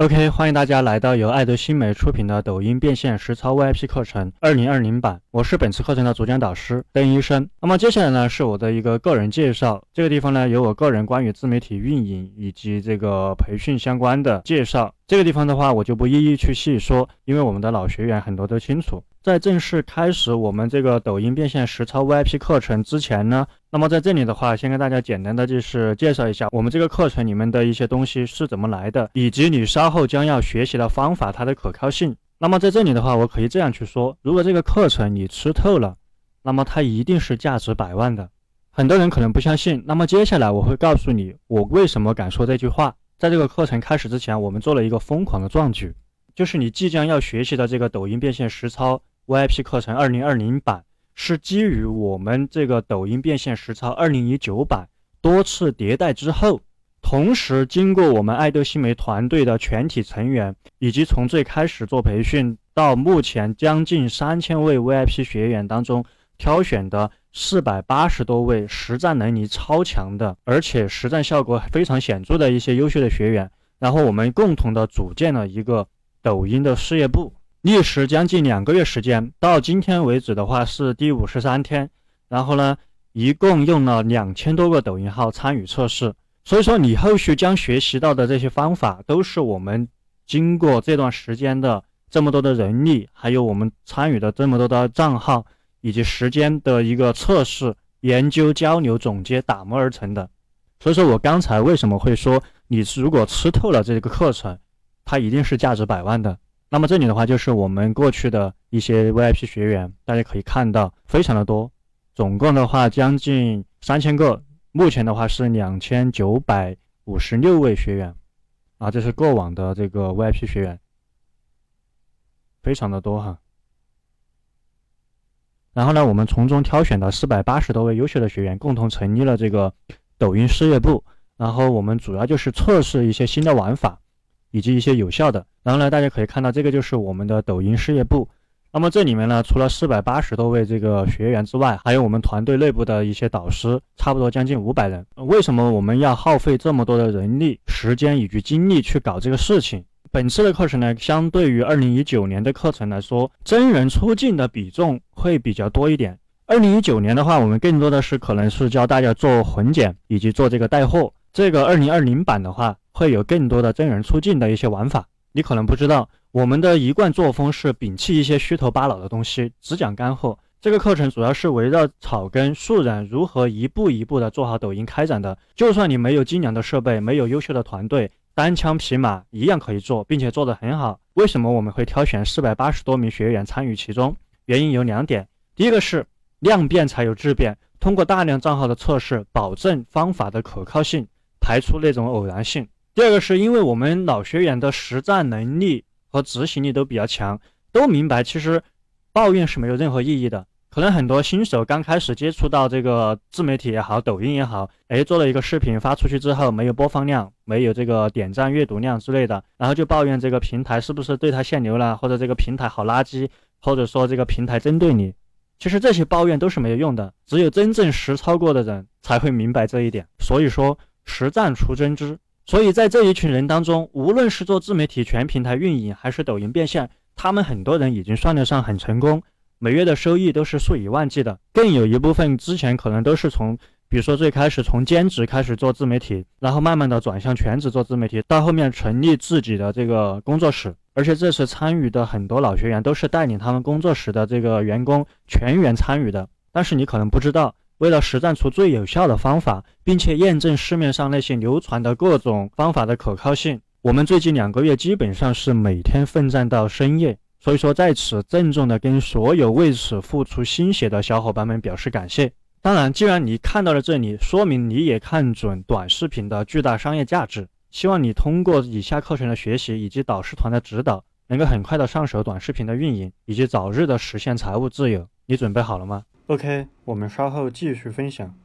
OK，欢迎大家来到由爱德新媒出品的抖音变现实操 VIP 课程二零二零版。我是本次课程的主讲导师邓医生。那么接下来呢，是我的一个个人介绍。这个地方呢，有我个人关于自媒体运营以及这个培训相关的介绍。这个地方的话，我就不一一去细说，因为我们的老学员很多都清楚。在正式开始我们这个抖音变现实操 VIP 课程之前呢，那么在这里的话，先跟大家简单的就是介绍一下我们这个课程里面的一些东西是怎么来的，以及你稍后将要学习的方法它的可靠性。那么在这里的话，我可以这样去说：如果这个课程你吃透了，那么它一定是价值百万的。很多人可能不相信，那么接下来我会告诉你我为什么敢说这句话。在这个课程开始之前，我们做了一个疯狂的壮举，就是你即将要学习的这个抖音变现实操。VIP 课程二零二零版是基于我们这个抖音变现实操二零一九版多次迭代之后，同时经过我们爱豆新媒团队的全体成员，以及从最开始做培训到目前将近三千位 VIP 学员当中挑选的四百八十多位实战能力超强的，而且实战效果非常显著的一些优秀的学员，然后我们共同的组建了一个抖音的事业部。历时将近两个月时间，到今天为止的话是第五十三天。然后呢，一共用了两千多个抖音号参与测试。所以说，你后续将学习到的这些方法，都是我们经过这段时间的这么多的人力，还有我们参与的这么多的账号，以及时间的一个测试、研究、交流、总结打磨而成的。所以说我刚才为什么会说，你如果吃透了这个课程，它一定是价值百万的。那么这里的话就是我们过去的一些 VIP 学员，大家可以看到非常的多，总共的话将近三千个，目前的话是两千九百五十六位学员，啊，这是过往的这个 VIP 学员，非常的多哈。然后呢，我们从中挑选的四百八十多位优秀的学员，共同成立了这个抖音事业部，然后我们主要就是测试一些新的玩法。以及一些有效的，然后呢，大家可以看到这个就是我们的抖音事业部。那么这里面呢，除了四百八十多位这个学员之外，还有我们团队内部的一些导师，差不多将近五百人。为什么我们要耗费这么多的人力、时间以及精力去搞这个事情？本次的课程呢，相对于二零一九年的课程来说，真人出镜的比重会比较多一点。二零一九年的话，我们更多的是可能是教大家做混剪以及做这个带货。这个二零二零版的话。会有更多的真人出镜的一些玩法，你可能不知道，我们的一贯作风是摒弃一些虚头巴脑的东西，只讲干货。这个课程主要是围绕草根素人如何一步一步的做好抖音开展的。就算你没有精良的设备，没有优秀的团队，单枪匹马一样可以做，并且做得很好。为什么我们会挑选四百八十多名学员参与其中？原因有两点，第一个是量变才有质变，通过大量账号的测试，保证方法的可靠性，排除那种偶然性。第二个是因为我们老学员的实战能力和执行力都比较强，都明白其实抱怨是没有任何意义的。可能很多新手刚开始接触到这个自媒体也好，抖音也好，哎，做了一个视频发出去之后没有播放量，没有这个点赞、阅读量之类的，然后就抱怨这个平台是不是对他限流了，或者这个平台好垃圾，或者说这个平台针对你。其实这些抱怨都是没有用的，只有真正实操过的人才会明白这一点。所以说，实战出真知。所以在这一群人当中，无论是做自媒体全平台运营，还是抖音变现，他们很多人已经算得上很成功，每月的收益都是数以万计的。更有一部分之前可能都是从，比如说最开始从兼职开始做自媒体，然后慢慢的转向全职做自媒体，到后面成立自己的这个工作室。而且这次参与的很多老学员都是带领他们工作室的这个员工全员参与的。但是你可能不知道。为了实战出最有效的方法，并且验证市面上那些流传的各种方法的可靠性，我们最近两个月基本上是每天奋战到深夜。所以说，在此郑重的跟所有为此付出心血的小伙伴们表示感谢。当然，既然你看到了这里，说明你也看准短视频的巨大商业价值。希望你通过以下课程的学习以及导师团的指导，能够很快的上手短视频的运营，以及早日的实现财务自由。你准备好了吗？OK，我们稍后继续分享。